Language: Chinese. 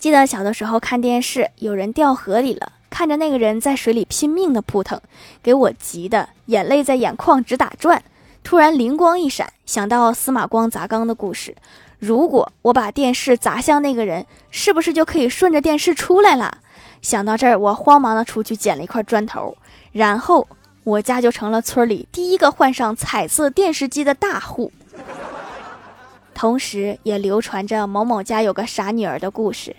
记得小的时候看电视，有人掉河里了，看着那个人在水里拼命的扑腾，给我急的眼泪在眼眶直打转。突然灵光一闪，想到司马光砸缸的故事，如果我把电视砸向那个人，是不是就可以顺着电视出来了？想到这儿，我慌忙的出去捡了一块砖头，然后我家就成了村里第一个换上彩色电视机的大户。同时，也流传着某某家有个傻女儿的故事。